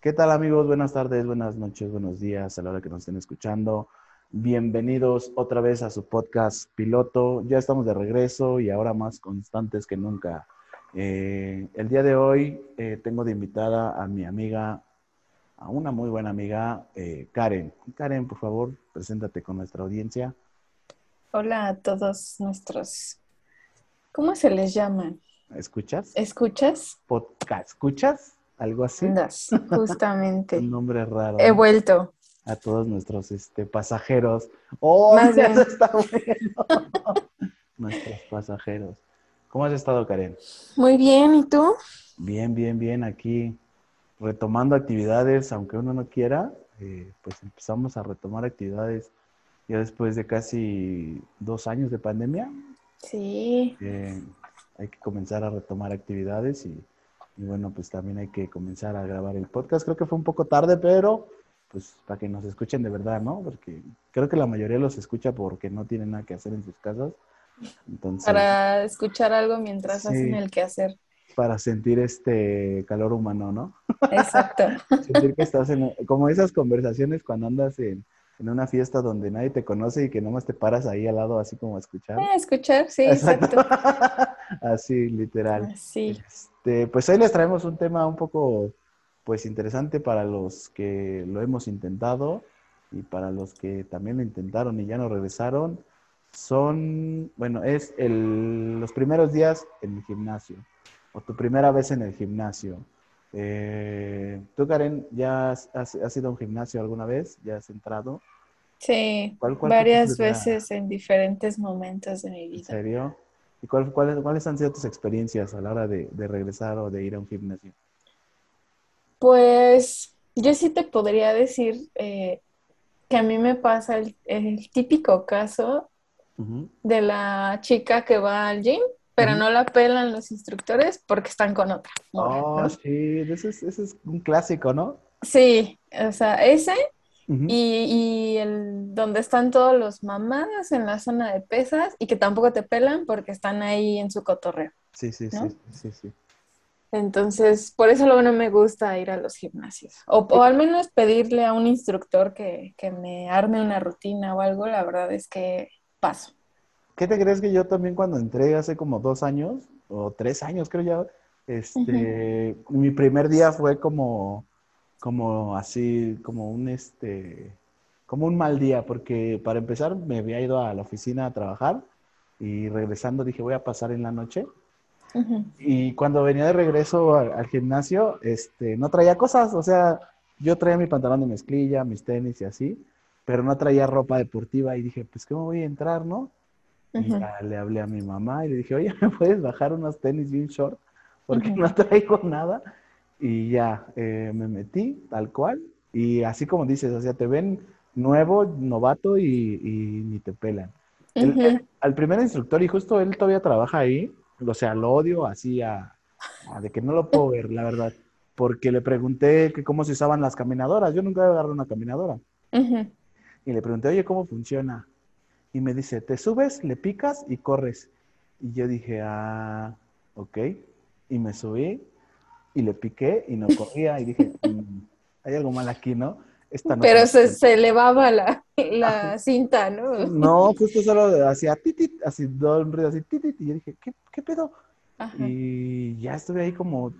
¿Qué tal amigos? Buenas tardes, buenas noches, buenos días a la hora que nos estén escuchando. Bienvenidos otra vez a su podcast piloto. Ya estamos de regreso y ahora más constantes que nunca. Eh, el día de hoy eh, tengo de invitada a mi amiga, a una muy buena amiga, eh, Karen. Karen, por favor, preséntate con nuestra audiencia. Hola a todos nuestros, ¿cómo se les llaman? ¿Escuchas? ¿Escuchas? Podcast. ¿Escuchas? Algo así. Andas, justamente. Un nombre raro. He vuelto. A todos nuestros este, pasajeros. ¡Oh! Más bien. está bueno! nuestros pasajeros. ¿Cómo has estado, Karen? Muy bien, ¿y tú? Bien, bien, bien. Aquí retomando actividades, aunque uno no quiera, eh, pues empezamos a retomar actividades ya después de casi dos años de pandemia. Sí. Eh, hay que comenzar a retomar actividades y, y bueno, pues también hay que comenzar a grabar el podcast. Creo que fue un poco tarde, pero pues para que nos escuchen de verdad, ¿no? Porque creo que la mayoría los escucha porque no tienen nada que hacer en sus casas. Entonces, Para escuchar algo mientras Sí. hacen el quehacer. para sentir este calor humano, ¿no? Exacto. Sentir que estás en, como esas conversaciones cuando andas en, en una fiesta donde nadie te conoce y que nomás te paras ahí al lado así como a escuchar. Eh, escuchar, sí, exacto. así, literal. Sí. Este, pues hoy les traemos un tema un poco pues interesante para los que lo hemos intentado y para los que también lo intentaron y ya no regresaron. Son, bueno, es el, los primeros días en el gimnasio o tu primera vez en el gimnasio. Eh, Tú, Karen, ¿ya has, has- has ido a un gimnasio alguna vez? ¿Ya has entrado? Sí, ¿Cuál- cuál fue tu varias veces en diferentes momentos de mi ¿En vida. serio? ¿Y cuál- cuáles, cuáles han sido tus experiencias a la hora de, de regresar o de ir a un gimnasio? Pues yo sí te podría decir eh, que a mí me pasa el, el típico caso de la chica que va al gym, pero no la pelan los instructores porque están con otra. morra, Oh, ¿no? sí, ese es, ese es un clásico, ¿no? Sí, o sea, ese Y el donde están todos los mamadas en la zona de pesas y que tampoco te pelan porque están ahí en su cotorreo. Sí, sí, ¿no? sí, sí, sí. Entonces, por eso luego no me gusta ir a los gimnasios. O, o al menos pedirle a un instructor que, que me arme una rutina o algo, la verdad es que paso. ¿Qué te crees que yo también cuando entré hace como dos años o tres años creo ya, este, mi primer día fue como, como así, como un este, como un mal día, porque para empezar me había ido a la oficina a trabajar y regresando dije voy a pasar en la noche y cuando venía de regreso al, al gimnasio, este, no traía cosas, o sea, yo traía mi pantalón de mezclilla, mis tenis y así, pero no traía ropa deportiva y dije, pues, ¿cómo voy a entrar, no? Y ya le hablé a mi mamá y le dije, oye, ¿me puedes bajar unos tenis y un short? Porque no traigo nada. Y ya, eh, me metí tal cual. Y así como dices, o sea, te ven nuevo, novato y, y ni te pelan. El- Ujú. el- al primer instructor, y justo él todavía trabaja ahí, o sea, lo odio así a, a de que no lo puedo ver, la verdad. Porque le pregunté que cómo se usaban las caminadoras. Yo nunca había agarrado una caminadora. Ujú. Y le pregunté, oye, ¿cómo funciona? Y me dice, te subes, le picas y corres. Y yo dije, ah, ok. Y me subí y le piqué y no corría. Y dije, "Mm, hay algo mal aquí, ¿no? Esta no Pero se, funciona". se elevaba la, la cinta, ¿no? No, justo solo hacía titit, así, todo un ruido así, titit. Y yo dije, ¿qué, qué pedo? Ajá. Y ya estuve ahí como,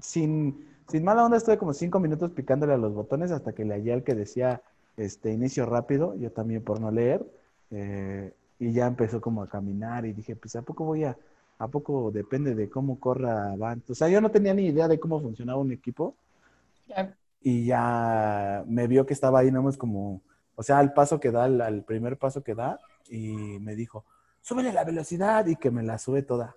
sin, sin mala onda, estuve como cinco minutos picándole a los botones hasta que le hallé al que decía, este, inicio rápido, yo también por no leer, eh, y ya empezó como a caminar y dije, pues, ¿a poco voy a, a poco depende de cómo corra Avant? O sea, yo no tenía ni idea de cómo funcionaba un equipo y ya me vio que estaba ahí, nomás como, o sea, al paso que da, al, al primer paso que da, y me dijo, súbele la velocidad y que me la sube toda.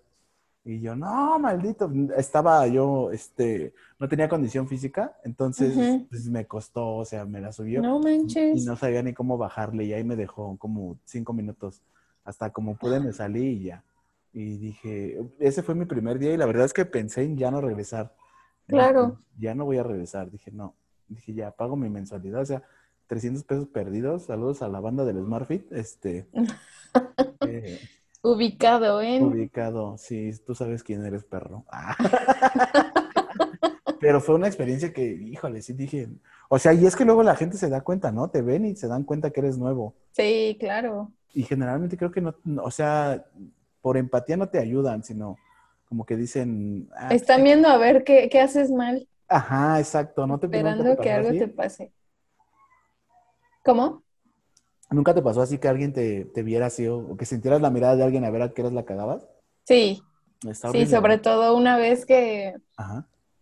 Y yo, no, maldito, estaba yo, este, no tenía condición física, entonces, pues me costó, o sea, me la subió No y manches. no sabía ni cómo bajarle y ahí me dejó como cinco minutos, hasta como pude me salí y ya. Y dije, ese fue mi primer día y la verdad es que pensé en ya no regresar. Claro. Dije, ya no voy a regresar. Dije, no. Dije, ya pago mi mensualidad. O sea, 300 pesos perdidos. Saludos a la banda del SmartFit. Este, eh, Ubicado en... ubicado. Sí, tú sabes quién eres, perro. Ah. Pero fue una experiencia que, híjole, sí dije, o sea, y es que luego la gente se da cuenta, ¿no? Te ven y se dan cuenta que eres nuevo. Sí, claro. Y generalmente creo que no, o sea, por empatía no te ayudan, sino como que dicen... Ah, Están viendo a ver qué, qué haces mal. Ajá, exacto. No te Esperando que algo te pase. ¿Cómo? ¿Nunca te pasó así que alguien te, viera así o, que sintieras la mirada de alguien a ver a qué eras la cagabas? Sí. sí, sobre todo una vez que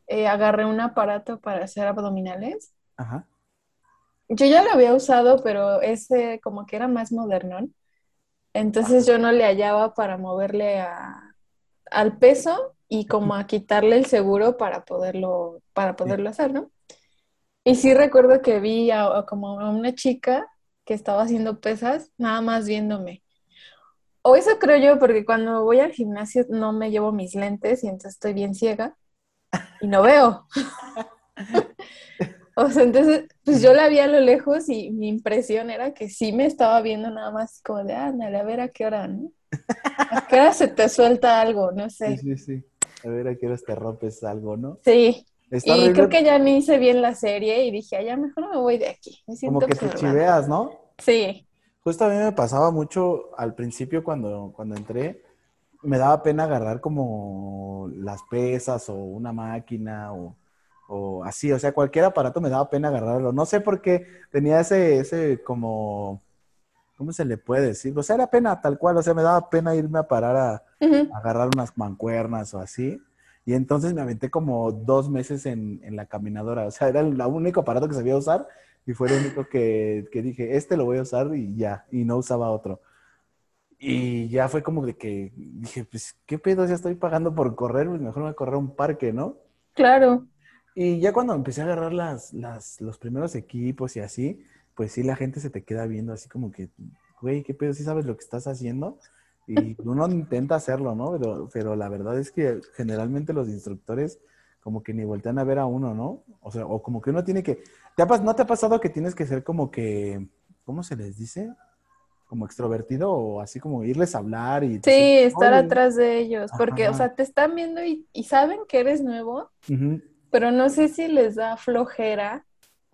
eh, agarré un aparato para hacer abdominales. Ajá. Yo ya lo había usado, pero ese como que era más moderno. Entonces yo no le hallaba para moverle a, al peso y como a quitarle el seguro para poderlo, para poderlo hacer, ¿no? Y sí recuerdo que vi a, como a una chica que estaba haciendo pesas, nada más viéndome. O eso creo yo, porque cuando voy al gimnasio no me llevo mis lentes y entonces estoy bien ciega y no veo. o sea, entonces, pues yo la vi a lo lejos y mi impresión era que sí me estaba viendo nada más como de, ándale, a ver a qué hora, ¿no? ¿A qué hora se te suelta algo? No sé. Sí, sí, sí. A ver a qué hora te rompes algo, ¿no? Sí. y creo que ya ni hice bien la serie y dije, ya mejor me voy de aquí. Como que te chiveas, ¿no? Sí. Justo a mí me pasaba mucho al principio cuando, cuando entré, me daba pena agarrar como las pesas o una máquina o, o así, o sea, cualquier aparato me daba pena agarrarlo. No sé por qué tenía ese, ese como ¿cómo se le puede decir? O sea, era pena tal cual, o sea, me daba pena irme a parar a, agarrar unas mancuernas o así. Y entonces me aventé como dos meses en, la caminadora, o sea, era el único aparato que sabía usar y fue el único que, dije, este lo voy a usar y ya, y no usaba otro. Y ya fue como de que dije, pues, ¿qué pedo? Ya estoy pagando por correr, pues mejor me voy a correr a un parque, ¿no? Claro. Y ya cuando empecé a agarrar las, las, los primeros equipos y así, pues sí la gente se te queda viendo así como que, güey, ¿qué pedo? ¿Sí sabes lo que estás haciendo? Y uno intenta hacerlo, ¿no? Pero, pero la verdad es que generalmente los instructores como que ni voltean a ver a uno, ¿no? O sea, o como que uno tiene que... ¿te ¿No te ha pasado que tienes que ser como que, ¿cómo se les dice? Como extrovertido o así como irles a hablar y... Sí, estar atrás de ellos, porque, o sea, te están viendo y, saben que eres nuevo, pero no sé si les da flojera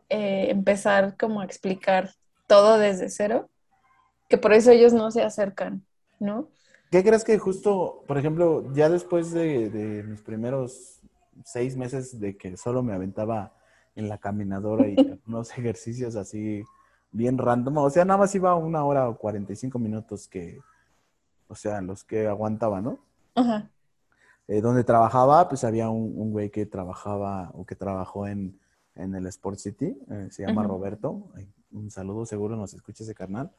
eh, empezar como a explicar todo desde cero, que por eso ellos no se acercan, ¿no? ¿Qué crees que justo, por ejemplo, ya después de, mis primeros seis meses de que solo me aventaba en la caminadora y unos ejercicios así bien random, o sea, nada más iba una hora o 45 minutos que, o sea, los que aguantaba, ¿no? Ajá. Eh, donde trabajaba, pues había un, un güey que trabajaba o que trabajó en en el Sport City, eh, se llama Roberto, un saludo, seguro nos escucha ese carnal.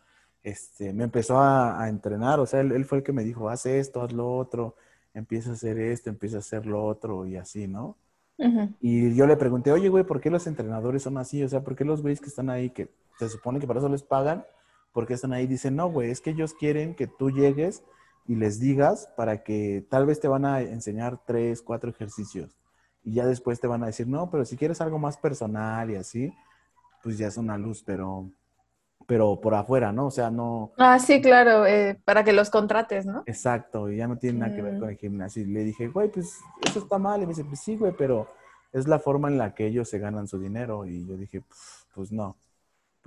Este, me empezó a, entrenar, o sea, él, fue el que me dijo, haz esto, haz lo otro, empieza a hacer esto, empieza a hacer lo otro y así, ¿no? Y yo le pregunté, oye, güey, ¿por qué los entrenadores son así? O sea, ¿por qué los güeyes que están ahí, que se supone que para eso les pagan, ¿por qué están ahí? Dicen, no, güey, es que ellos quieren que tú llegues y les digas para que tal vez te van a enseñar tres, cuatro ejercicios y ya después te van a decir, no, pero si quieres algo más personal y así, pues ya es una luz, pero, pero por afuera, ¿no? O sea, no... Ah, sí, claro, eh, para que los contrates, ¿no? Exacto, y ya no tiene nada que ver mm. con el gimnasio. Y le dije, güey, pues eso está mal. Y me dice, pues sí, güey, pero es la forma en la que ellos se ganan su dinero. Y yo dije, pues no.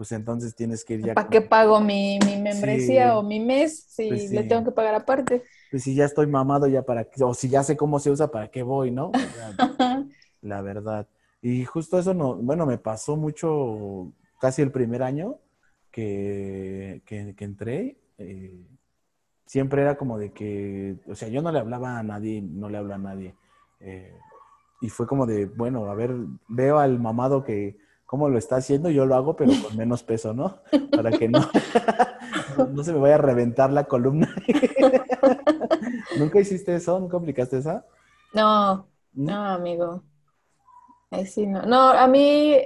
Pues entonces tienes que ir ya... ¿Para qué pago mi, membresía o mi mes si pues le tengo que pagar aparte? Pues si ya estoy mamado, ya para qué, o si ya sé cómo se usa, ¿para qué voy, no? la verdad. Y justo eso no, bueno, me pasó mucho casi el primer año que, que, entré. Eh, siempre era como de que, o sea, yo no le hablaba a nadie, no le hablo a nadie. Eh, y fue como de, bueno, a ver, veo al mamado que cómo lo está haciendo, yo lo hago, pero con menos peso, ¿no? Para que no, no se me vaya a reventar la columna. ¿Nunca hiciste eso? ¿Nunca aplicaste esa? No, no, amigo. Sí, no. no, a mí,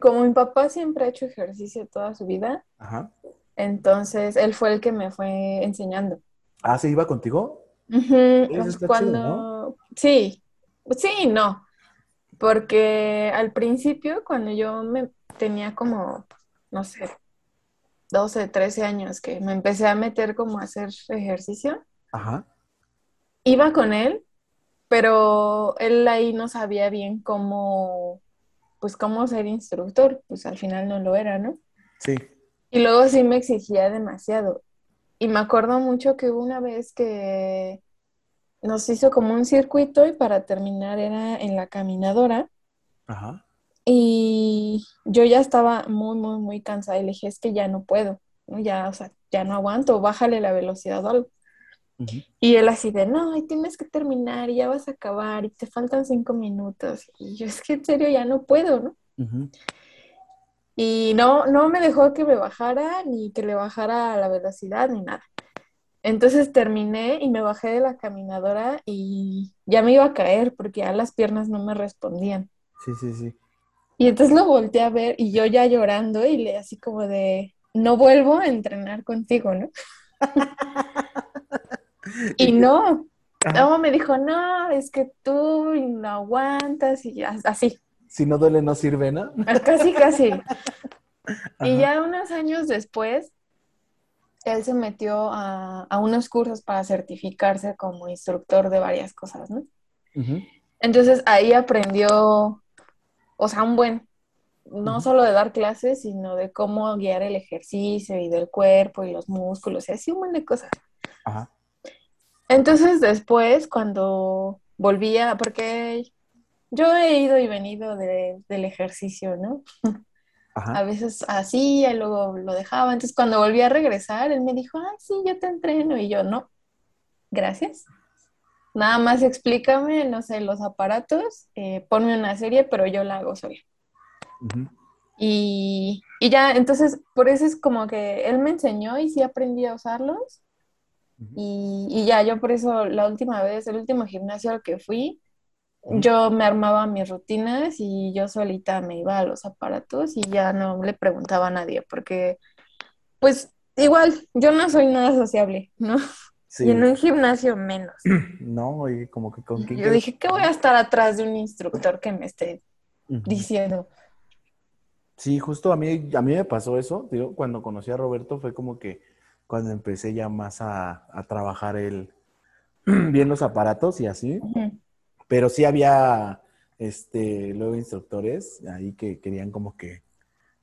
como mi papá siempre ha hecho ejercicio toda su vida, Ajá. entonces él fue el que me fue enseñando. Ah, ¿se iba contigo? Cuando, sí, sí, no, porque al principio, cuando yo me tenía como, no sé, 12, 13 años, que me empecé a meter como a hacer ejercicio, Ajá. iba con él pero él ahí no sabía bien cómo, pues cómo ser instructor, pues al final no lo era, ¿no? Sí. Y luego sí me exigía demasiado. Y me acuerdo mucho que hubo una vez que nos hizo como un circuito y para terminar era en la caminadora. Ajá. Y yo ya estaba muy, muy, muy cansada y le dije, es que ya no puedo, ya, o sea, ya no aguanto, bájale la velocidad o algo. Y él así de, no, tienes que terminar y ya vas a acabar y te faltan cinco minutos. Y yo es que en serio ya no puedo, ¿no? Y no, no me dejó que me bajara ni que le bajara la velocidad ni nada. Entonces terminé y me bajé de la caminadora y ya me iba a caer porque ya las piernas no me respondían. Sí, sí, sí. Y entonces lo volteé a ver y yo ya llorando y le así como de, no vuelvo a entrenar contigo, ¿no? y no, no, me dijo, no, es que tú no aguantas y así. Si no duele, no sirve, ¿no? Casi, casi. Y ya unos años después, él se metió a, unos cursos para certificarse como instructor de varias cosas, ¿no? Entonces ahí aprendió, o sea, un buen, no solo de dar clases, sino de cómo guiar el ejercicio y del cuerpo y los músculos, y así un buen de cosas. Ajá. Entonces después, cuando volvía, porque yo he ido y venido del ejercicio, ¿no? Ajá. A veces así, y luego lo dejaba. Entonces cuando volví a regresar, él me dijo, ah, sí, yo te entreno. Y yo, no, gracias. Nada más explícame, no sé, los aparatos, eh, ponme una serie, pero yo la hago sola y, ya, entonces, por eso es como que él me enseñó y sí aprendí a usarlos. y, ya, yo por eso la última vez, el último gimnasio al que fui, yo me armaba mis rutinas y yo solita me iba a los aparatos y ya no le preguntaba a nadie, porque pues igual, yo no soy nada sociable, ¿no? Y en un gimnasio menos. No, y como que con Yo dije que voy a estar atrás de un instructor que me esté diciendo. Sí, justo a mí, a mí me pasó eso. Digo, cuando conocí a Roberto fue como que cuando empecé ya más a, trabajar el bien los aparatos y así. Pero sí había este luego instructores ahí que querían como que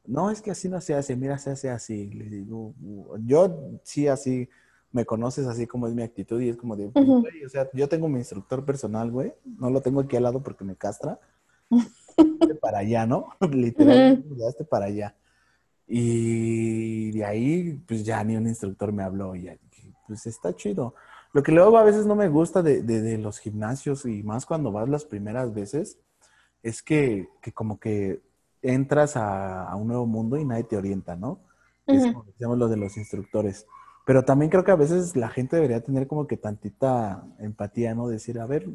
no es que así no se hace, mira, se hace así. Le digo, yo sí así me conoces así como es mi actitud y es como de, pues, o sea, yo tengo mi instructor personal, güey, no lo tengo aquí al lado porque me castra, para allá, ¿no? Literalmente, para allá. Y de ahí, pues ya ni un instructor me habló. Y pues está chido. Lo que luego a veces no me gusta de, los gimnasios y más cuando vas las primeras veces, es que, como que entras a, un nuevo mundo y nadie te orienta, ¿no? Es como decíamos lo de los instructores. Pero también creo que a veces la gente debería tener como que tantita empatía, ¿no? Decir, a ver,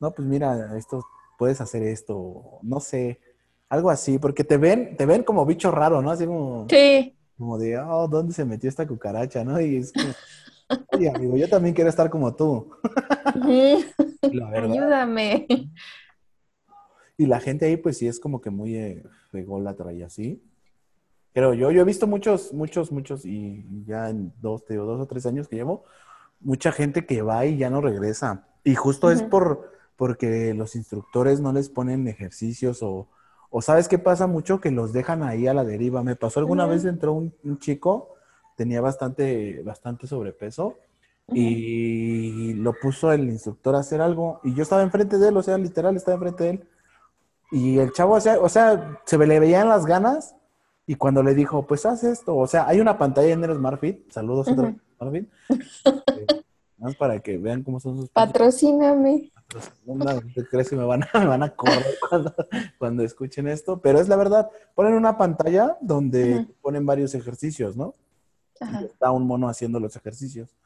no, pues mira, esto puedes hacer esto, no sé, algo así, porque te ven, te ven como bicho raro, ¿no? Así como, sí. como de, oh, ¿dónde se metió esta cucaracha, no? Y es como, oye, amigo, yo también quiero estar como tú. Ayúdame. Y la gente ahí, pues sí, es como que muy eh, ególatra y así. Pero yo, yo he visto muchos, muchos, muchos, y ya en dos, dos o tres años que llevo, mucha gente que va y ya no regresa. Y justo es por, porque los instructores no les ponen ejercicios o, o sabes qué pasa mucho que los dejan ahí a la deriva. Me pasó alguna vez entró un, chico, tenía bastante, bastante sobrepeso y lo puso el instructor a hacer algo y yo estaba enfrente de él, o sea, literal estaba enfrente de él. Y el chavo, o sea, o sea se le veían las ganas y cuando le dijo, pues haz esto, o sea, hay una pantalla en el SmartFit, saludos uh -huh. SmartFit, más para que vean cómo son sus... Patrocíname. No, crees que me van a, me van a correr cuando, escuchen esto? Pero es la verdad, ponen una pantalla donde ponen varios ejercicios, ¿no? Está un mono haciendo los ejercicios.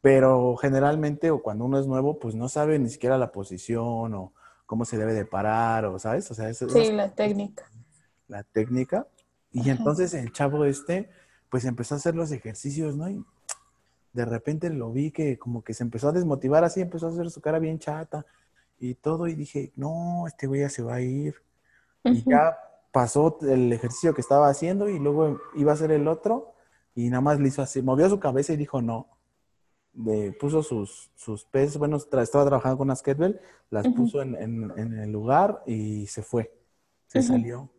Pero generalmente, o cuando uno es nuevo, pues no sabe ni siquiera la posición o cómo se debe de parar, o ¿sabes? O sea, sí, la técnica. La técnica. Y entonces el chavo este, pues empezó a hacer los ejercicios, ¿no? Y de repente lo vi que como que se empezó a desmotivar así, empezó a hacer su cara bien chata y todo, y dije, no, este güey ya se va a ir. Y ya pasó el ejercicio que estaba haciendo y luego iba a hacer el otro y nada más le hizo así, movió su cabeza y dijo no. de, puso sus, sus bueno, estaba trabajando con unas kettlebell, las puso en, en, el lugar y se fue, se salió.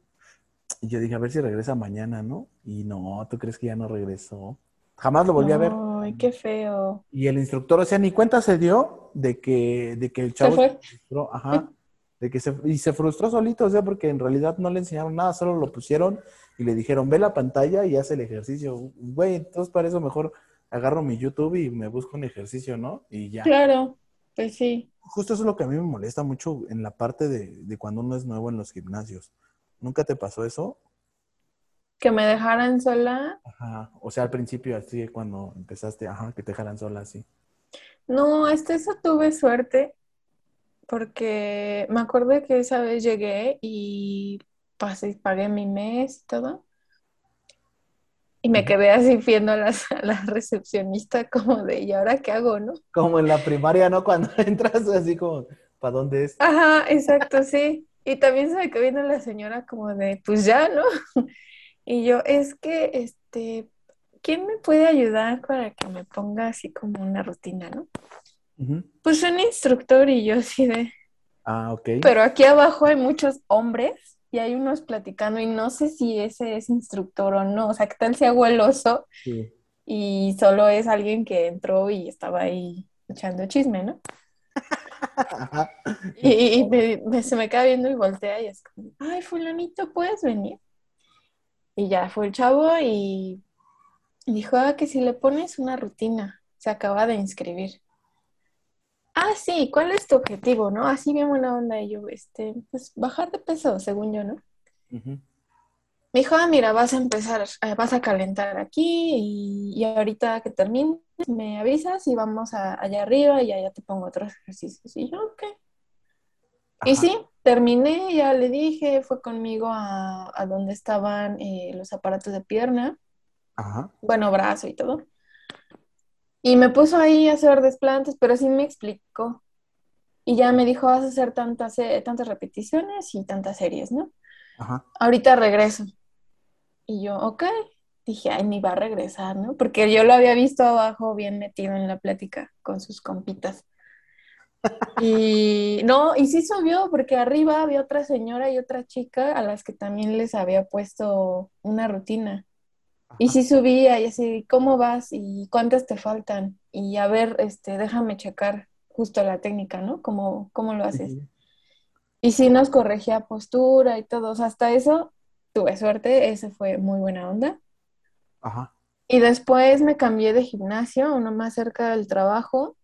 Y yo dije, a ver si regresa mañana, ¿no? Y no, ¿tú crees que ya no regresó? Jamás lo volví a ver. Ay, qué feo. Y el instructor, o sea, ni cuenta se dio de que, de que el chavo se, frustró, ajá, de que se, y se frustró solito, o sea, porque en realidad no le enseñaron nada, solo lo pusieron y le dijeron, ve la pantalla y haz el ejercicio. Güey, entonces para eso mejor agarro mi YouTube y me busco un ejercicio, ¿no? Y ya. Claro, pues sí. Justo eso es lo que a mí me molesta mucho en la parte de, de cuando uno es nuevo en los gimnasios. ¿Nunca te pasó eso? Que me dejaran sola. Ajá, o sea, al principio, así cuando empezaste, ajá, que te dejaran sola, así. No, este eso tuve suerte, porque me acuerdo que esa vez llegué y pasé, pagué mi mes y todo. Y me quedé así viendo a, las, la recepcionista como de, ¿y ahora qué hago, no? Como en la primaria, ¿no? Cuando entras así como, ¿para dónde es? Ajá, exacto, sí. Y también se me quedó viendo la señora como de, pues ya, ¿no? Y yo, es que, este, ¿quién me puede ayudar para que me ponga así como una rutina, no? Pues un instructor y yo así de... Ah, ok. Pero aquí abajo hay muchos hombres y hay unos platicando y no sé si ese es instructor o no. O sea, ¿qué tal si hago el oso? Sí. Y solo es alguien que entró y estaba ahí echando chisme, ¿no? y, se me queda viendo y voltea y es como, ay, fulanito, ¿puedes venir? Y ya fue el chavo y dijo, ah, que si le pones una rutina, se acaba de inscribir. Ah, sí, ¿cuál es tu objetivo, no? Así bien buena onda. Y yo, este, pues bajar de peso, según yo, ¿no? Me dijo, ah, mira, vas a empezar, eh, vas a calentar aquí y, ahorita que termines me avisas y vamos allá arriba y allá te pongo otros ejercicios. Y yo, ok. Y sí, terminé, ya le dije, fue conmigo a, donde estaban eh, los aparatos de pierna, bueno, brazo y todo. Y me puso ahí a hacer desplantes, pero sí me explicó. Y ya me dijo, vas a hacer tantas, eh, tantas repeticiones y tantas series, ¿no? Ajá. Ahorita regreso. Y yo, ok. Dije, ay, ni va a regresar, ¿no? Porque yo lo había visto abajo bien metido en la plática con sus compitas. Y no, y sí subió porque arriba había otra señora y otra chica a las que también les había puesto una rutina. Y sí subía y así, ¿cómo vas? ¿Y cuántas te faltan? Y a ver, este, déjame checar justo la técnica, ¿no? ¿Cómo, cómo lo haces? Y sí nos corregía postura y todo. hasta eso tuve suerte, ese fue muy buena onda. Ajá. Y después me cambié de gimnasio, uno más cerca del trabajo.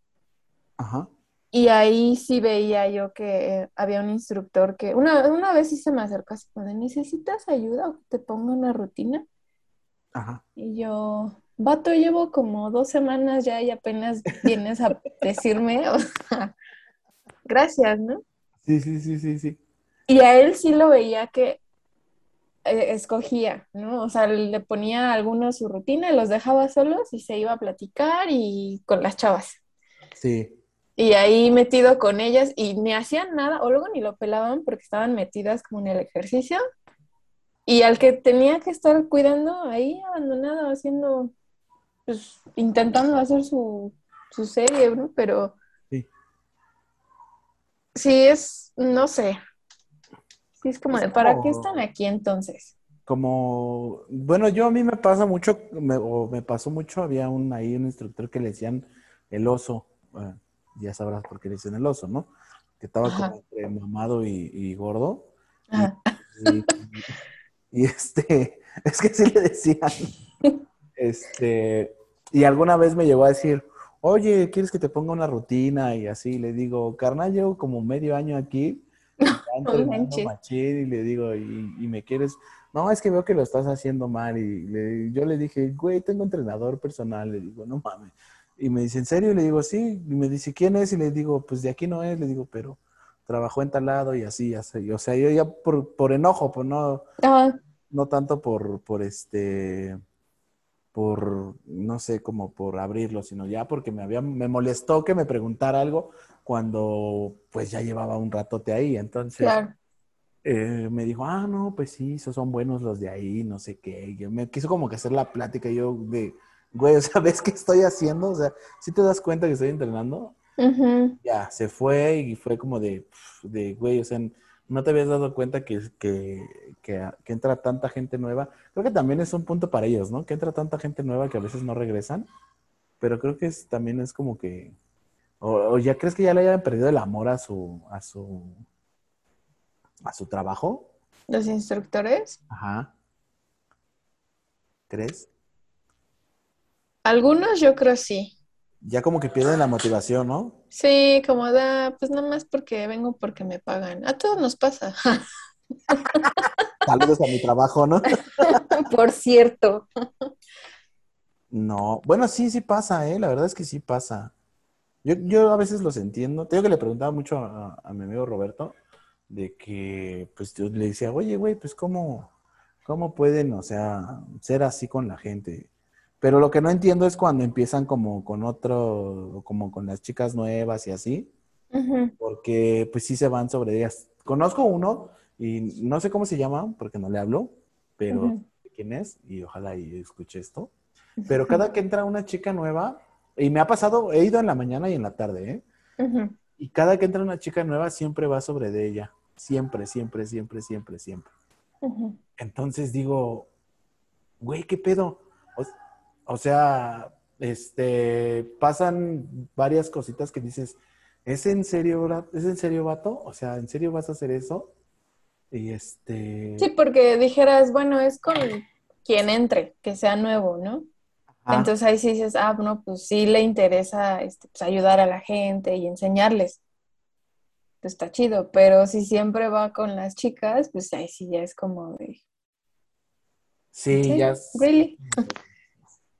Ajá. Y ahí sí veía yo que había un instructor que una, una vez sí se me acercó así ¿necesitas ayuda o que te ponga una rutina? Ajá. Y yo, vato, llevo como dos semanas ya y apenas vienes a decirme, o sea, gracias, ¿no? Sí, sí, sí, sí, sí. Y a él sí lo veía que eh, escogía, ¿no? O sea, le ponía a algunos su rutina, los dejaba solos y se iba a platicar y con las chavas. Sí. Y ahí metido con ellas y ni hacían nada, o luego ni lo pelaban porque estaban metidas como en el ejercicio. Y al que tenía que estar cuidando ahí abandonado, haciendo, pues intentando hacer su, su serie, ¿no? Pero sí. sí es, no sé, es como de, ¿para qué están aquí entonces? Como, bueno, yo a mí me pasa mucho, me, o me pasó mucho, había un ahí un instructor que le decían el oso, ya sabrás por qué le dicen el oso, ¿no? Que estaba como entre mamado y, gordo. Y, este, es que sí le decían, este, y alguna vez me llegó a decir, oye, ¿quieres que te ponga una rutina? Y así le digo, carnal, llevo como medio año aquí y le digo, ¿y, me quieres? No, es que veo que lo estás haciendo mal. Y yo le dije, güey, tengo entrenador personal. Le digo, no mames. Y me dice, ¿en serio? Y le digo, sí. Y me dice, ¿quién es? Y le digo, pues de aquí no es. Le digo, pero trabajó en tal lado y así, así. O sea, yo ya por, por enojo, pues no, no tanto por, por este, por, no sé, como por abrirlo, sino ya porque me había, me molestó que me preguntara algo cuando pues ya llevaba un ratote ahí. Entonces eh, me dijo, ah, no, pues sí, esos son buenos los de ahí, no sé qué. me quiso como que hacer la plática yo de, güey, o sea, ¿ves qué estoy haciendo? O sea, si te das cuenta que estoy entrenando? Ya, se fue y fue como de, de, güey, o sea, no te habías dado cuenta que, que, que, entra tanta gente nueva. Creo que también es un punto para ellos, ¿no? Que entra tanta gente nueva que a veces no regresan, pero creo que es, también es como que, o, ya crees que ya le hayan perdido el amor a su, a su, a su trabajo. ¿Los instructores? Ajá. ¿Crees? Algunos yo creo sí. Ya como que pierden la motivación, ¿no? Sí, como da, pues nada más porque vengo porque me pagan. A todos nos pasa. Saludos a mi trabajo, ¿no? Por cierto. No, bueno, sí, sí pasa, ¿eh? La verdad es que sí pasa. Yo, yo a veces los entiendo. Tengo que le preguntaba mucho a, a mi amigo Roberto de que, pues yo le decía, oye, güey, pues cómo, cómo pueden, o sea, ser así con la gente. Pero lo que no entiendo es cuando empiezan como con otro, como con las chicas nuevas y así, porque pues sí se van sobre ellas. Conozco uno y no sé cómo se llama, porque no le hablo, pero quién es y ojalá y escuche esto. Pero cada que entra una chica nueva, y me ha pasado, he ido en la mañana y en la tarde, ¿eh? Y cada que entra una chica nueva siempre va sobre de ella. Siempre, siempre, siempre, siempre, siempre. Entonces digo, güey, ¿qué pedo? O sea, este, pasan varias cositas que dices, ¿es en serio, es en serio, vato? O sea, ¿en serio vas a hacer eso? Y este... Sí, porque dijeras, bueno, es con quien entre, que sea nuevo, ¿no? Entonces ahí sí dices, ah, no, pues sí le interesa este, pues, ayudar a la gente y enseñarles. Pues está chido, pero si siempre va con las chicas, pues ahí sí ya es como de... Sí, ya es... ¿Really?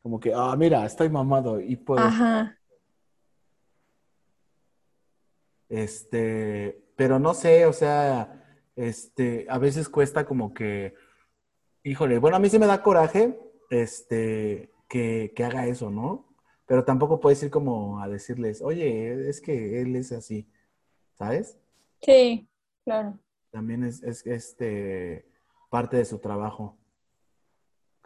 Como que, ah, mira, estoy mamado y puedo. Ajá. Este, pero no sé, o sea, este, a veces cuesta como que, híjole, bueno, a mí sí me da coraje, este, que, que haga eso, ¿no? Pero tampoco puedes ir como a decirles, oye, es que él es así, ¿sabes? Sí, claro. También es, es este, parte de su trabajo,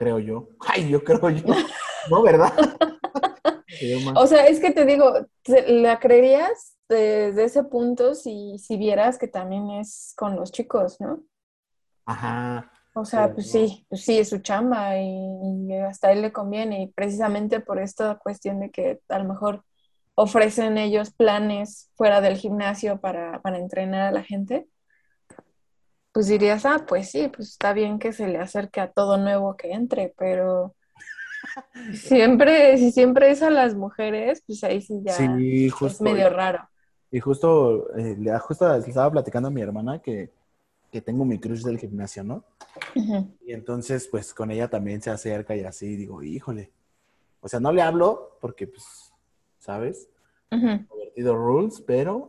creo yo. Ay, yo creo yo. ¿no? ¿Verdad? o sea, es que te digo, ¿la creerías desde ese punto si, si vieras que también es con los chicos, ¿no? Ajá. O sea, pues sí, pues sí, es su chamba y, hasta él le conviene y precisamente por esta cuestión de que a lo mejor ofrecen ellos planes fuera del gimnasio para, para entrenar a la gente, pues dirías, ah, pues sí, pues está bien que se le acerque a todo nuevo que entre, pero Siempre, si siempre es a las mujeres, pues ahí sí ya es medio raro. Y justo, eh, justo le estaba platicando a mi hermana que, que tengo mi crush del gimnasio, ¿no? Y entonces, pues con ella también se acerca y así, digo, híjole. O sea, no le hablo porque, pues, ¿sabes? Convertido rules, pero,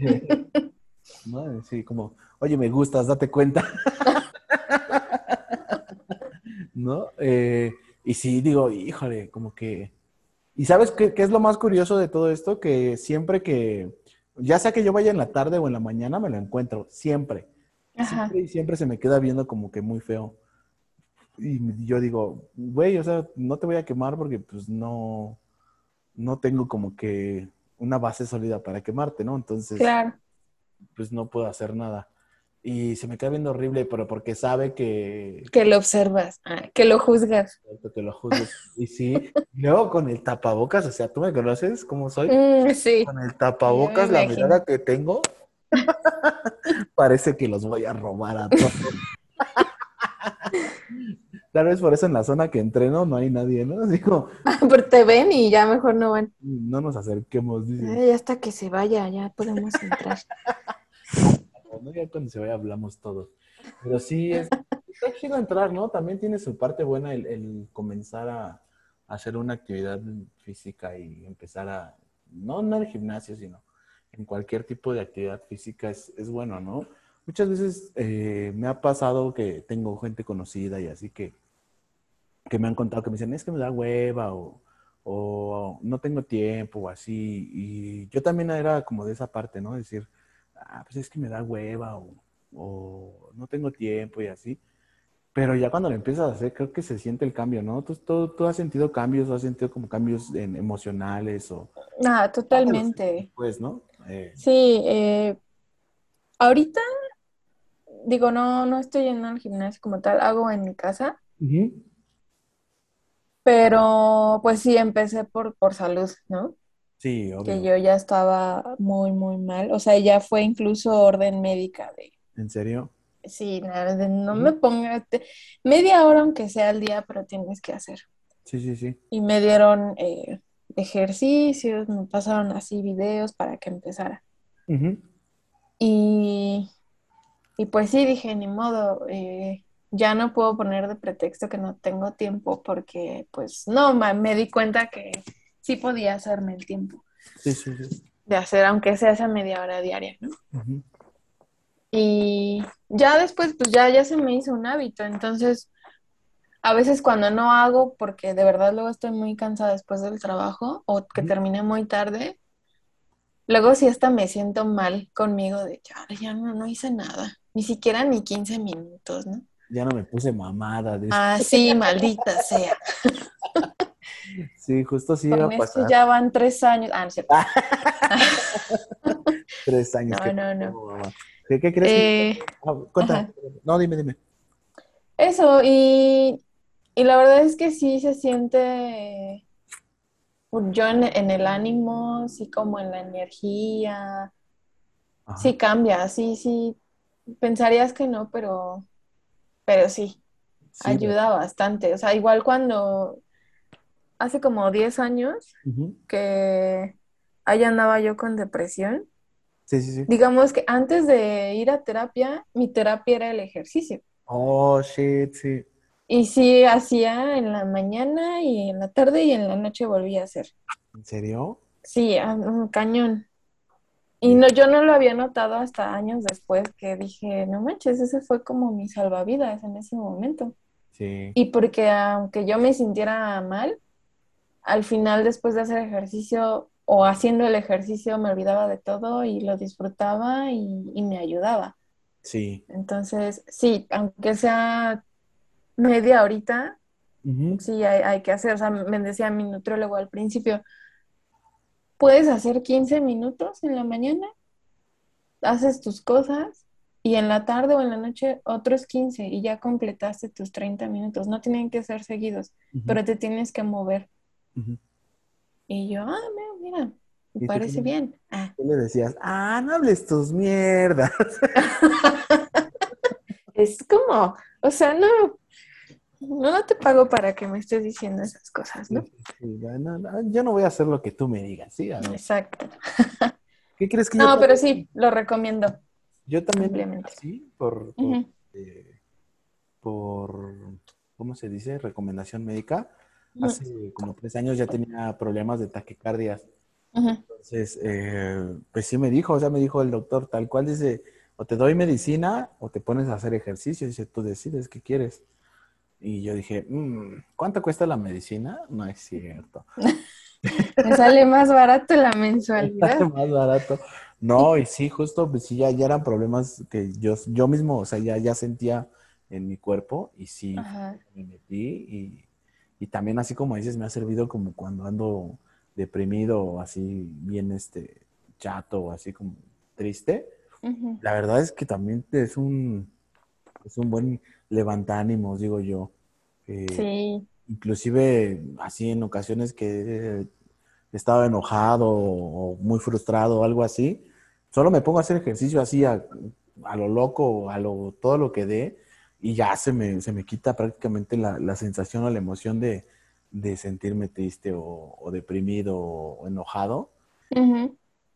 eh, ¿no? Sí, como, oye, me gustas, date cuenta. ¿No? Eh, y sí, digo, híjole, como que... ¿Y sabes qué, es lo más curioso de todo esto? Que siempre que, ya sea que yo vaya en la tarde o en la mañana, me lo encuentro, siempre. Siempre y siempre se me queda viendo como que muy feo. Y yo digo, güey, o sea, no te voy a quemar porque pues no, no tengo como que una base sólida para quemarte, ¿no? Entonces, claro. pues no puedo hacer nada y se me queda viendo horrible, pero porque sabe que... Que lo observas, ah, que lo juzgas. Que lo juzgas. Y sí, luego con el tapabocas, o sea, ¿tú me conoces cómo soy? Mm, sí. Con el tapabocas, la mirada que tengo, parece que los voy a robar a todos. Tal vez por eso en la zona que entreno no hay nadie, ¿no? Como... Pero te ven y ya mejor no van. No nos acerquemos, dice. hasta que se vaya, ya podemos entrar. Ya cuando se vaya hablamos todos. Pero sí, es, está chido entrar, ¿no? También tiene su parte buena el, comenzar a, hacer una actividad física y empezar a, no, en el gimnasio, sino en cualquier tipo de actividad física es, bueno, ¿no? Muchas veces eh, me ha pasado que tengo gente conocida y así que, que me han contado que me dicen, es que me da hueva o, o no tengo tiempo o así. Y yo también era como de esa parte, ¿no? Decir, ah, pues es que me da hueva o, no tengo tiempo y así. Pero ya cuando lo empiezas a hacer, creo que se siente el cambio, ¿no? ¿Tú, tú, has sentido cambios, has sentido como cambios emocionales o... Ah, totalmente. Pues, ¿no? Eh, sí, eh, ahorita, digo, no, no estoy yendo al gimnasio como tal, hago en mi casa. Pero, pues sí, empecé por, por salud, ¿no? Sí, obvio. Que yo ya estaba muy, muy mal. O sea, ya fue incluso orden médica de... ¿En serio? Sí, no me pongas media hora aunque sea al día, pero tienes que hacer. Sí, sí, sí. Y me dieron eh, ejercicios, me pasaron así videos para que empezara. y, y, pues sí, dije, ni modo, eh, ya no puedo poner de pretexto que no tengo tiempo porque pues no, me di cuenta que sí podía hacerme el tiempo. Sí, sí, sí. De hacer, aunque sea esa media hora diaria, ¿no? Y ya después, pues ya, ya se me hizo un hábito. Entonces, a veces cuando no hago, porque de verdad luego estoy muy cansada después del trabajo o que terminé muy tarde, luego sí hasta me siento mal conmigo de, ya, ya no, no hice nada, ni siquiera ni 15 minutos, ¿no? Ya no me puse mamada. De... Ah, sí, maldita sea. Sí, justo así iba a pasar. ya van tres años. Ah, no es cierto. tres años. No, no, no. ¿Qué, crees? Eh, ah, no, dime, dime. Eso, y, la verdad es que sí se siente pues, yo en, el ánimo, sí como en la energía, sí cambia, sí, sí. Pensarías que no, pero, pero sí, ayuda bastante. O sea, igual cuando hace como 10 años que ahí andaba yo con depresión, Sí, sí, sí. Digamos que antes de ir a terapia, mi terapia era el ejercicio. Oh, shit, sí. Y sí, hacía en la mañana y en la tarde y en la noche volvía a hacer. ¿En serio? Sí, un cañón. Y no, yo no lo había notado hasta años después que dije, no manches, ese fue como mi salvavidas en ese momento. Sí. Y porque aunque yo me sintiera mal, al final después de hacer ejercicio o haciendo el ejercicio me olvidaba de todo y lo disfrutaba y, me ayudaba. Sí. Entonces, sí, aunque sea media horita, sí hay, que hacer. O sea, me decía mi nutriólogo al principio, puedes hacer 15 minutos en la mañana, haces tus cosas y en la tarde o en la noche otros 15 y ya completaste tus 30 minutos. No tienen que ser seguidos, pero te tienes que mover. Y yo, ah, mira, me parece bien. Ah. Tú le decías, ah, no hables tus mierdas. es como, o sea, no, no, te pago para que me estés diciendo esas cosas, ¿no? yo no voy a hacer lo que tú me digas, ¿sí? Exacto. ¿Qué crees que no, yo pero sí, lo recomiendo. Yo también, sí, por, por, eh, por, ¿cómo se dice? Recomendación médica hace como tres años ya tenía problemas de taquicardias. Entonces, eh, pues sí me dijo, o sea, me dijo el doctor tal cual, dice, o te doy medicina o te pones a hacer ejercicio. Dice, tú decides qué quieres. Y yo dije, mm, ¿cuánto cuesta la medicina? No es cierto. Me sale más barato la mensualidad. más barato. No, y sí, justo, pues sí, ya, ya eran problemas que yo, yo mismo, o sea, ya, ya sentía en mi cuerpo y sí, me metí y y también así como dices, me ha servido como cuando ando deprimido o así bien este chato o así como triste. La verdad es que también es un, es un buen ánimos, digo yo. Eh, sí. Inclusive así en ocasiones que he estado enojado o muy frustrado o algo así, solo me pongo a hacer ejercicio así a, a lo loco, a lo todo lo que dé y ya se me, se me quita prácticamente la, sensación o la emoción de, sentirme triste o, deprimido o, enojado.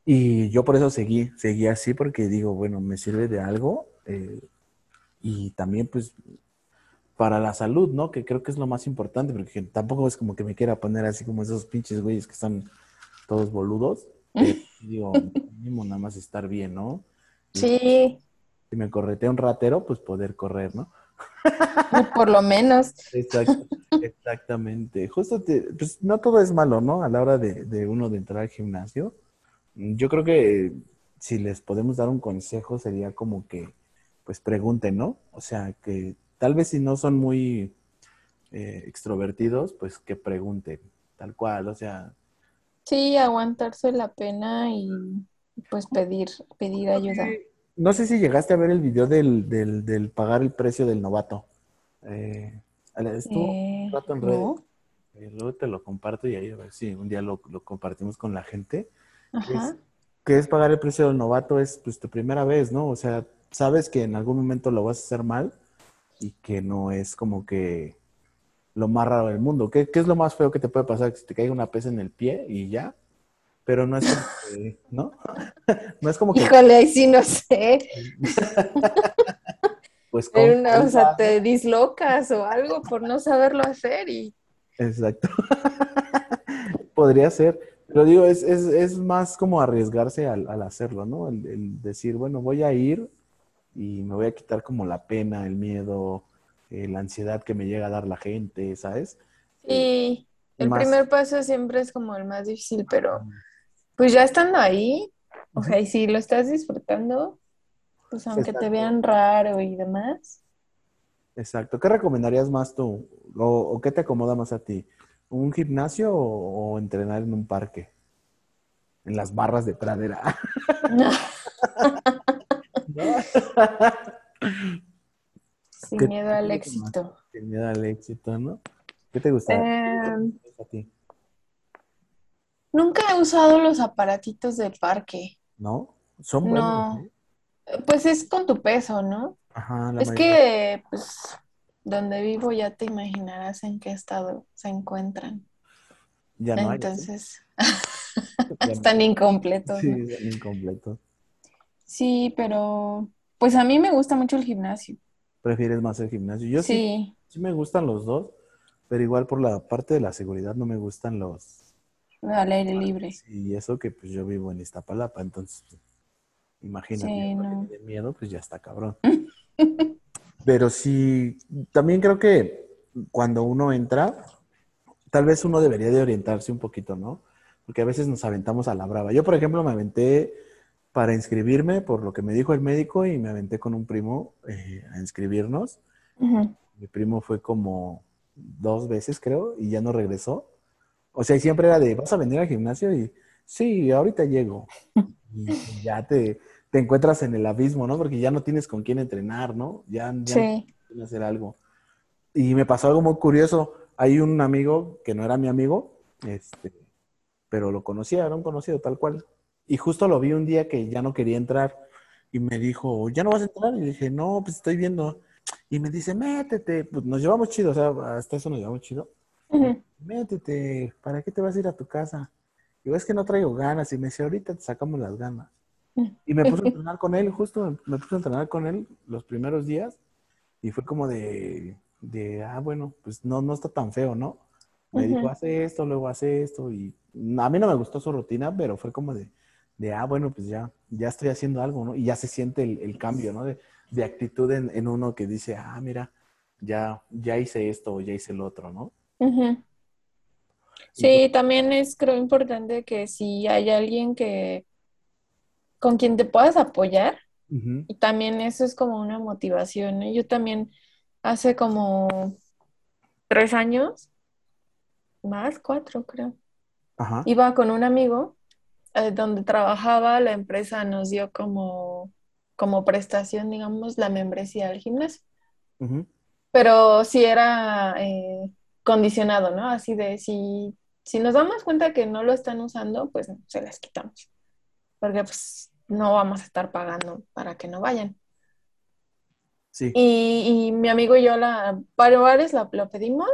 Y yo por eso seguí, seguí así porque digo, bueno, me sirve de algo eh, y también pues para la salud, ¿no? Que creo que es lo más importante porque tampoco es como que me quiera poner así como esos pinches güeyes que están todos boludos. digo, mínimo nada más estar bien, ¿no? Sí. Si me corretea un ratero, pues poder correr, ¿no? Por lo menos. exactamente. Justo, pues no todo es malo, ¿no? A la hora de, uno de entrar al gimnasio. Yo creo que si les podemos dar un consejo sería como que, pues pregunten, ¿no? O sea, que tal vez si no son muy eh, extrovertidos, pues que pregunten, tal cual, o sea. Sí, aguantarse la pena y pues pedir, pedir ayuda. No sé si llegaste a ver el video del, del, del pagar el precio del novato. Eh, estuvo un rato en redes. Eh, luego te lo comparto y ahí a ver si un día lo, compartimos con la gente. Ajá. Que es, pagar el precio del novato, es pues tu primera vez, ¿no? O sea, sabes que en algún momento lo vas a hacer mal y que no es como que lo más raro del mundo. ¿Qué, es lo más feo que te puede pasar? Que se te caiga una pesa en el pie y ya. Pero no es como que, ¿no? no es como que... Híjole, ahí sí no sé. pues una, o sea, te dislocas o algo por no saberlo hacer y Exacto. Podría ser. Pero digo, es, es, es, más como arriesgarse al, hacerlo, ¿no? El, decir, bueno, voy a ir y me voy a quitar como la pena, el miedo, eh, la ansiedad que me llega a dar la gente, ¿sabes? Sí, el primer paso siempre es como el más difícil, pero pues ya estando ahí, o sea, y si lo estás disfrutando, pues aunque te vean raro y demás, Exacto. ¿Qué recomendarías más tú? ¿O, qué te acomoda más a ti? ¿Un gimnasio o, entrenar en un parque? En las barras de pradera. Sin miedo al éxito. Sin miedo al éxito, ¿no? ¿Qué te gusta em, a ti? Nunca he usado los aparatitos de parque. ¿No? Son buenos. No. ¿eh? Pues es con tu peso, ¿no? es que, pues, donde vivo ya te imaginarás en qué estado se encuentran. Ya no Entonces, están incompletos. Sí, están incompletos. Sí, pero pues a mí me gusta mucho el gimnasio. ¿Prefieres más el gimnasio? Yo sí. sí, me gustan los dos, pero igual por la parte de la seguridad no me gustan los... Al aire libre. Y eso que pues yo vivo en Iztapalapa, entonces imagínate, sí, no. miedo, pues ya está cabrón. Pero sí, también creo que cuando uno entra, tal vez uno debería de orientarse un poquito, ¿no? Porque a veces nos aventamos a la brava. Yo, por ejemplo, me aventé para inscribirme por lo que me dijo el médico y me aventé con un primo eh, a inscribirnos. Mi primo fue como dos veces, creo, y ya no regresó. O sea, siempre era de, ¿vas a venir al gimnasio? Y sí, ahorita llego. y ya te, te encuentras en el abismo, ¿no? Porque ya no tienes con quién entrenar, ¿no? Ya, ya sí. no hacer algo. Y me pasó algo muy curioso. Hay un amigo que no era mi amigo, este, pero lo conocía, era un conocido tal cual. Y justo lo vi un día que ya no quería entrar y me dijo, ¿ya no vas a entrar? Y dije, no, pues estoy viendo. Y me dice, métete. Pues nos llevamos chido, o sea, hasta eso nos llevamos chido. Métete, ¿para qué te vas a ir a tu casa? Y es que no traigo ganas. Y me dice, ahorita te sacamos las ganas. Y me puse a entrenar con él, justo me puse a entrenar con él los primeros días y fue como de, de ah, bueno, pues no, no está tan feo, ¿no? Me dijo, hace esto, luego hace esto y a mí no me gustó su rutina, pero fue como de, de ah, bueno, pues ya, ya estoy haciendo algo, ¿no? Y ya se siente el, cambio, ¿no? De, de actitud en, en, uno que dice, ah, mira, ya, ya hice esto o ya hice el otro, ¿no? Sí, también es creo importante que si hay alguien que con quien te puedas apoyar. Y también eso es como una motivación. Yo también hace como tres años, más cuatro creo, iba con un amigo eh, donde trabajaba, la empresa nos dio como, como prestación, digamos, la membresía al gimnasio. Pero sí era eh, condicionado, ¿no? Así de si, si nos damos cuenta que no lo están usando, pues se las quitamos. Porque pues no vamos a estar pagando para que no vayan. Sí. Y, mi amigo y yo la, varios la, lo pedimos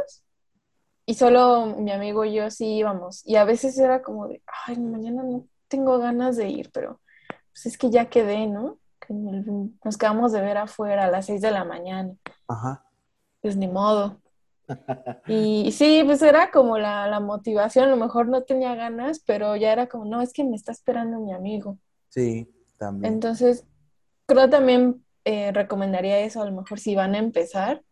y solo mi amigo y yo sí íbamos. Y a veces era como de, ay, mañana no tengo ganas de ir, pero pues es que ya quedé, ¿no? Que nos quedamos de ver afuera a las seis de la mañana. Ajá. Pues ni modo. Y sí, pues era como la, la motivación, a lo mejor no tenía ganas, pero ya era como, no, es que me está esperando mi amigo. Sí, también. Entonces, creo también eh, recomendaría eso, a lo mejor si van a empezar,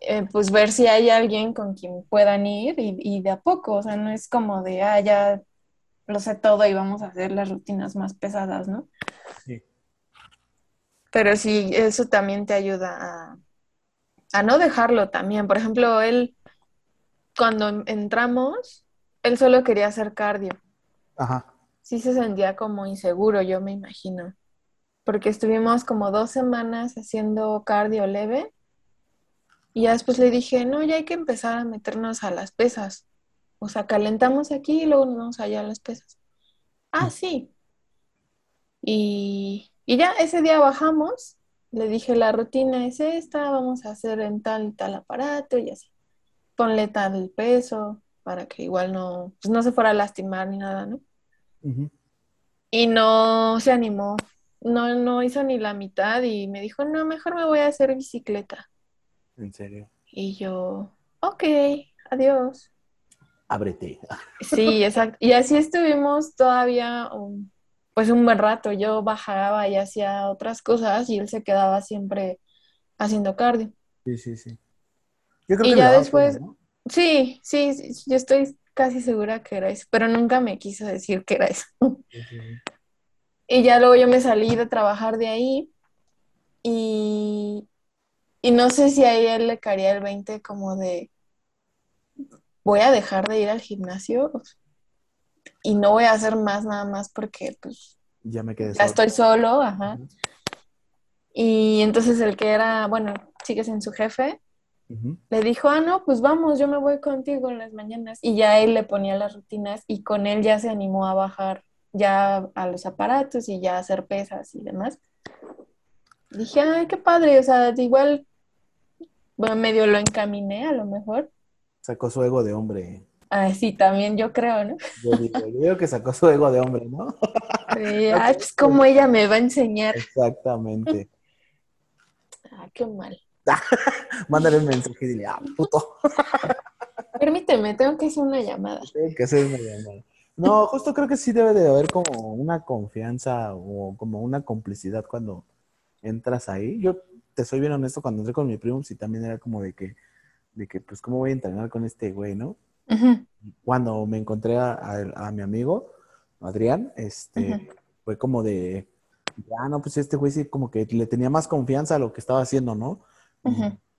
eh, pues ver si hay alguien con quien puedan ir y, de a poco, o sea, no es como de, ah, ya lo sé todo y vamos a hacer las rutinas más pesadas, ¿no? Sí. Pero sí, eso también te ayuda a, a no dejarlo también. Por ejemplo, él, cuando entramos, él solo quería hacer cardio. Ajá. Sí se sentía como inseguro, yo me imagino. Porque estuvimos como dos semanas haciendo cardio leve. Y ya después le dije, no, ya hay que empezar a meternos a las pesas. O sea, calentamos aquí y luego nos vamos allá a las pesas. Ah, sí. Y, y ya ese día bajamos le dije, la rutina es esta, vamos a hacer en tal y tal aparato y así. Ponle tal peso para que igual no, pues no se fuera a lastimar ni nada, ¿no? Y no se animó, no, no hizo ni la mitad y me dijo, no, mejor me voy a hacer bicicleta. ¿En serio? Y yo, ok, adiós. Ábrete. Sí, exacto. Y así estuvimos todavía un, pues un buen rato. Yo bajaba y hacía otras cosas y él se quedaba siempre haciendo cardio. Sí, sí, sí. Yo creo y ya después, sí, sí, yo estoy casi segura que era eso, pero nunca me quiso decir que era eso. Y ya luego yo me salí de trabajar de ahí y, y no sé si a él le caería el 20 como de, voy a dejar de ir al gimnasio y no voy a hacer más nada más porque pues ya me quedé ya estoy solo, ajá. Y entonces el que era, bueno, sigues en su jefe, le dijo, ah, no, pues vamos, yo me voy contigo en las mañanas. Y ya él le ponía las rutinas y con él ya se animó a bajar ya a los aparatos y ya a hacer pesas y demás. Dije, ay, qué padre, o sea, igual, bueno, medio lo encaminé a lo mejor. Sacó su ego de hombre. Ah, sí, también yo creo, ¿no? Yo digo, que sacó su ego de hombre, ¿no? Sí, ay, pues como ella me va a enseñar. Exactamente. Ah, qué mal. Mándale un mensaje y dile, ah, puto. Permíteme, tengo que hacer una llamada. Tengo que hacer una llamada. No, justo creo que sí debe de haber como una confianza o como una complicidad cuando entras ahí. Yo te soy bien honesto, cuando entré con mi primo, sí también era como de que, de que, pues, ¿cómo voy a entrenar con este güey, no? Cuando me encontré a, mi amigo, Adrián, este, fue como de, ya no, pues este güey sí como que le tenía más confianza a lo que estaba haciendo, ¿no?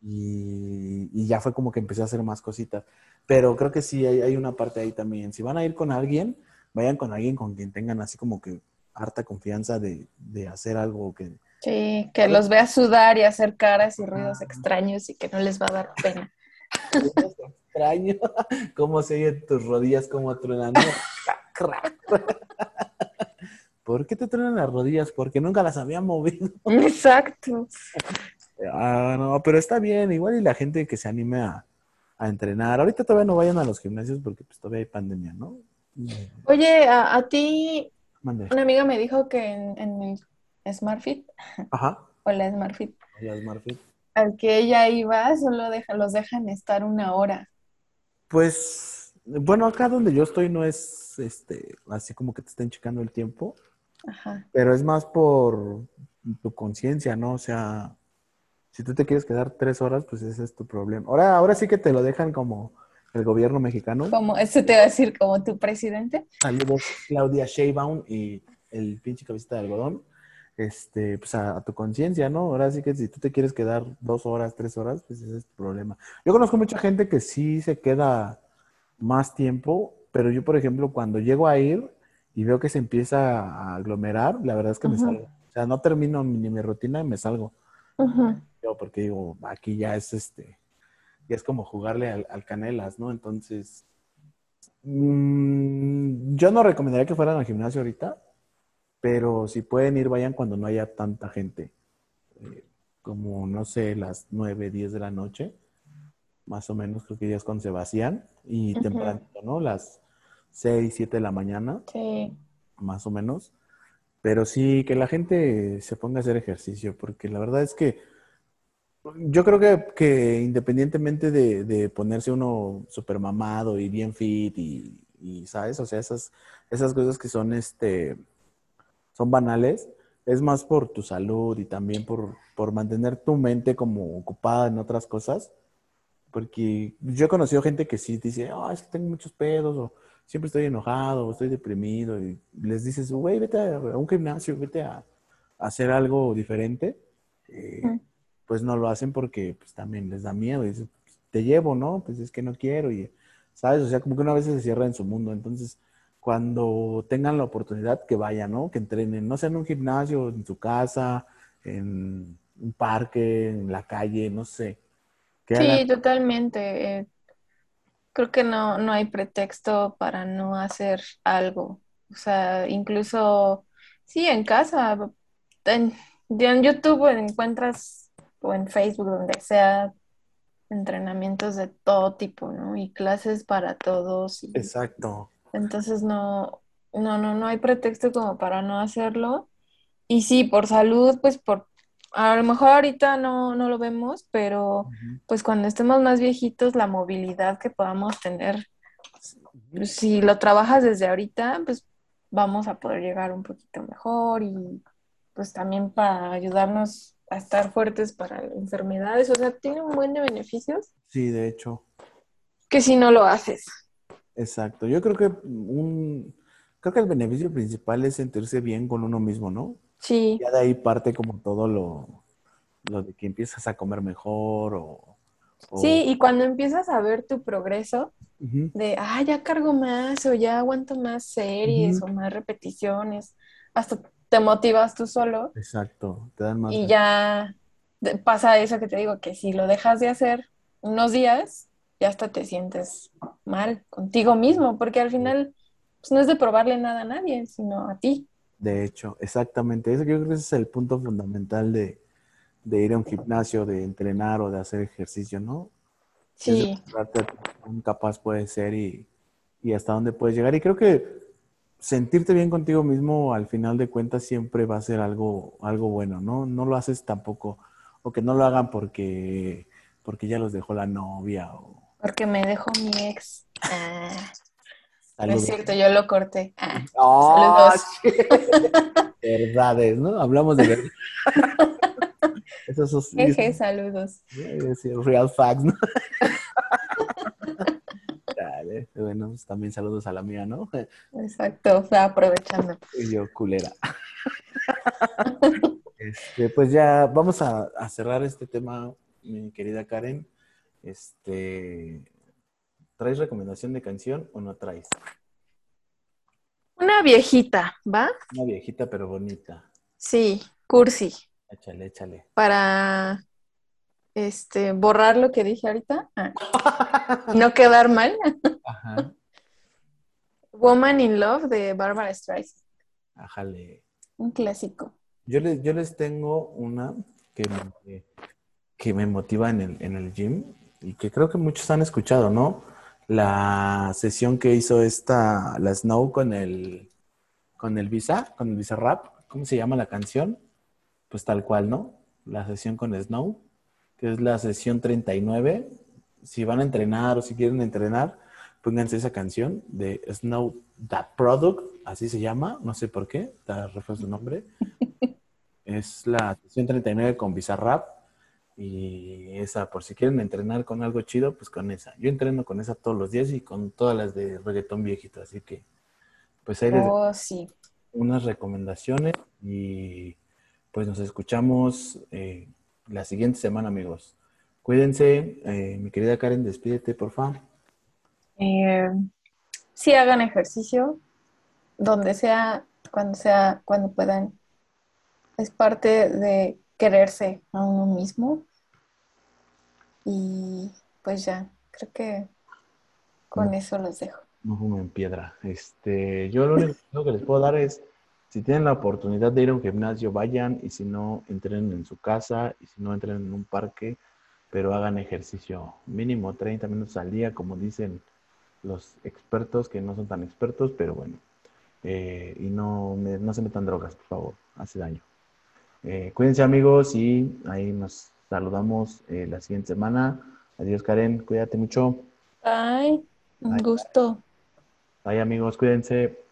y, ya fue como que empecé a hacer más cositas. Pero creo que sí hay, una parte ahí también. Si van a ir con alguien, vayan con alguien con quien tengan así como que harta confianza de, hacer algo que... Sí, que los vea sudar y hacer caras y ruidos extraños y que no les va a dar pena extraño. ¿Cómo se oyen tus rodillas como truenan? ¿Por qué te truenan las rodillas? Porque nunca las había movido. Exacto. Ah, no, pero está bien. Igual y la gente que se anime a, entrenar. Ahorita todavía no vayan a los gimnasios porque pues, todavía hay pandemia, ¿no? Oye, a, ti, una amiga me dijo que en, en el SmartFit, Ajá. o la SmartFit, la SmartFit, al que ella iba, solo deja, los dejan estar una hora. Pues, bueno, acá donde yo estoy no es este así como que te estén checando el tiempo. Ajá. Pero es más por tu conciencia, ¿no? O sea, si tú te quieres quedar tres horas, pues ese es tu problema. Ahora, ahora sí que te lo dejan como el gobierno mexicano. Como, eso te va a decir como tu presidente. Saludos, Claudia Sheinbaum y el pinche cabecita de algodón este, pues a, tu conciencia, ¿no? Ahora sí que si tú te quieres quedar dos horas, tres horas, pues ese es tu problema. Yo conozco mucha gente que sí se queda más tiempo, pero yo, por ejemplo, cuando llego a ir y veo que se empieza a aglomerar, la verdad es que me salgo. O sea, no termino ni mi rutina y me salgo. Yo porque digo, aquí ya es este, ya es como jugarle al, canelas, ¿no? Entonces, mmm, yo no recomendaría que fueran al gimnasio ahorita pero si pueden ir, vayan cuando no haya tanta gente, eh, como no sé, las 9, 10 de la noche, más o menos creo que ya es cuando se vacían, y temprano, ¿no? Las 6, 7 de la mañana, sí. más o menos. Pero sí, que la gente se ponga a hacer ejercicio, porque la verdad es que yo creo que, que independientemente de, de, ponerse uno súper mamado y bien fit y, y, ¿sabes? O sea, esas, esas cosas que son, este, son banales, es más por tu salud y también por, por mantener tu mente como ocupada en otras cosas. Porque yo he conocido gente que sí dice, oh, es que tengo muchos pedos, o siempre estoy enojado, o estoy deprimido, y les dices, güey, vete a, un gimnasio, vete a, hacer algo diferente. Eh, pues no lo hacen porque pues también les da miedo. Y dicen, te llevo, ¿no? Pues es que no quiero. Y, ¿sabes? O sea, como que una vez se cierra en su mundo. Entonces, cuando tengan la oportunidad, que vayan, ¿no? Que entrenen, no sea en un gimnasio, en su casa, en un parque, en la calle, no sé. sí, totalmente. Eh, creo que no, no hay pretexto para no hacer algo. O sea, incluso, sí, en casa, en, en YouTube encuentras, o en Facebook, donde sea, entrenamientos de todo tipo, ¿no? Y clases para todos. Exacto. Entonces no, no, no, no hay pretexto como para no hacerlo. Y sí, por salud, pues por, a lo mejor ahorita no, no lo vemos, pero pues cuando estemos más viejitos, la movilidad que podamos tener, pues, si lo trabajas desde ahorita, pues vamos a poder llegar un poquito mejor y pues también para ayudarnos a estar fuertes para enfermedades. O sea, tiene un buen de beneficios. Sí, de hecho. Que si no lo haces. Exacto. Yo creo que un creo que el beneficio principal es sentirse bien con uno mismo, ¿no? Sí. Ya de ahí parte como todo lo, lo de que empiezas a comer mejor o Sí, y cuando empiezas a ver tu progreso, de, ah, ya cargo más o ya aguanto más series o más repeticiones, hasta te motivas tú solo. Exacto, te dan más. Y ya pasa eso que te digo, que si lo dejas de hacer unos días, ya hasta te sientes mal contigo mismo, porque al final pues, no es de probarle nada a nadie, sino a ti. De hecho, exactamente. Eso yo creo que ese es el punto fundamental de, de ir a un gimnasio, de entrenar o de hacer ejercicio, ¿no? Sí. un capaz puede ser y, hasta dónde puedes llegar. Y creo que sentirte bien contigo mismo al final de cuentas siempre va a ser algo, algo bueno, ¿no? No lo haces tampoco, o que no lo hagan porque, porque ya los dejó la novia o... Porque me dejó mi ex. Ah. es cierto, yo lo corté. Ah. saludos. Verdades, ¿no? Hablamos de verdad. Esos, Eje, saludos. Real facts, ¿no? Dale, bueno, pues también saludos a la mía, ¿no? Exacto, fue aprovechando. Y yo, culera. Este, pues ya vamos a, cerrar este tema, mi querida Karen. Este, ¿traes recomendación de canción o no traes? Una viejita, ¿va? Una viejita pero bonita. Sí, cursi. Échale, échale. Para este, borrar lo que dije ahorita. Ah. no quedar mal. Woman in Love de Barbara Streisand. Ajale. Un clásico. Yo les, yo les tengo una que me, que me motiva en el, en el gym y que creo que muchos han escuchado, ¿no? La sesión que hizo esta, la Snow con el, con el Visa, con el Visa Rap. ¿Cómo se llama la canción? pues tal cual, ¿no? La sesión con Snow, que es la sesión 39. Si van a entrenar o si quieren entrenar, pónganse esa canción de Snow That Product, así se llama, no sé por qué, está refiero su nombre. es la sesión 39 con Bizarrap y esa, por si quieren entrenar con algo chido, pues con esa. Yo entreno con esa todos los días y con todas las de reggaetón viejito, así que pues ahí les oh, sí. unas recomendaciones y pues nos escuchamos eh, la siguiente semana, amigos. Cuídense. Eh, mi querida Karen, despídete, por favor. Eh, sí, hagan ejercicio, donde sea, cuando sea, cuando puedan. Es parte de quererse a uno mismo. Y pues ya, creo que con eso los dejo. No fumen piedra. Este, yo lo único que les puedo dar es si tienen la oportunidad de ir a un gimnasio, vayan y si no, entren en su casa y si no, entren en un parque, pero hagan ejercicio mínimo 30 minutos al día, como dicen los expertos, que no son tan expertos, pero bueno. Eh, y no, no se metan drogas, por favor, hace daño. Eh, cuídense amigos y ahí nos saludamos eh, la siguiente semana. Adiós Karen, cuídate mucho. Bye, un gusto. Bye amigos, cuídense.